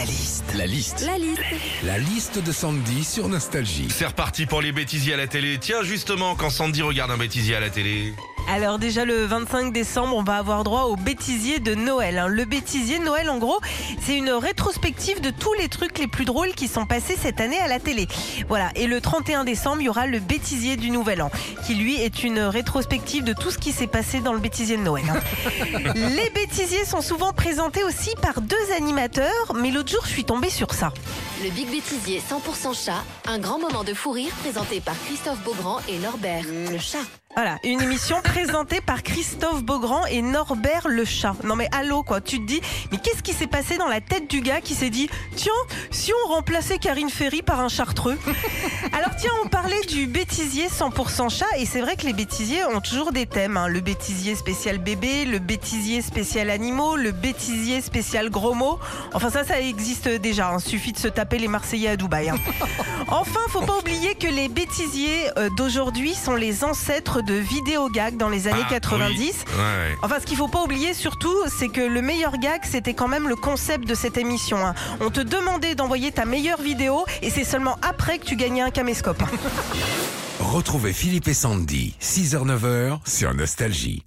La liste. La liste. La liste. La liste de Sandy sur Nostalgie. C'est reparti pour les bêtisiers à la télé. Tiens, justement, quand Sandy regarde un bêtisier à la télé. Alors déjà le 25 décembre, on va avoir droit au bêtisier de Noël. hein. Le bêtisier de Noël, en gros, c'est une rétrospective de tous les trucs les plus drôles qui sont passés cette année à la télé. Voilà. Et le 31 décembre, il y aura le bêtisier du Nouvel An, qui lui est une rétrospective de tout ce qui s'est passé dans le bêtisier de Noël. hein. les bêtisiers sont souvent présentés aussi par deux animateurs, mais l'autre jour, je suis tombée sur ça. Le Big Bêtisier 100% chat. Un grand moment de fou rire présenté par Christophe Beaugrand et Norbert, le chat. Voilà, une émission présentée par Christophe Beaugrand et Norbert le chat. Non mais allô quoi, tu te dis, mais qu'est-ce qui s'est passé dans la tête du gars qui s'est dit, tiens, si on remplaçait Karine Ferry par un chartreux? Alors tiens, on parlait du bêtisier 100% chat et c'est vrai que les bêtisiers ont toujours des thèmes. hein. Le bêtisier spécial bébé, le bêtisier spécial animaux, le bêtisier spécial gros mots. Enfin ça, ça existe déjà, hein. suffit de se taper les Marseillais à Dubaï. hein. Enfin, faut pas oublier que les bêtisiers euh, d'aujourd'hui sont les ancêtres de vidéogag dans les années Ah, 90. oui. Ouais. Enfin, ce qu'il faut pas oublier surtout, c'est que le meilleur gag, c'était quand même le concept de cette émission. hein. On te demandait d'envoyer ta meilleure vidéo et c'est seulement après que tu gagnais un caméscope. Retrouvez Philippe et Sandy, 6h-9h sur Nostalgie.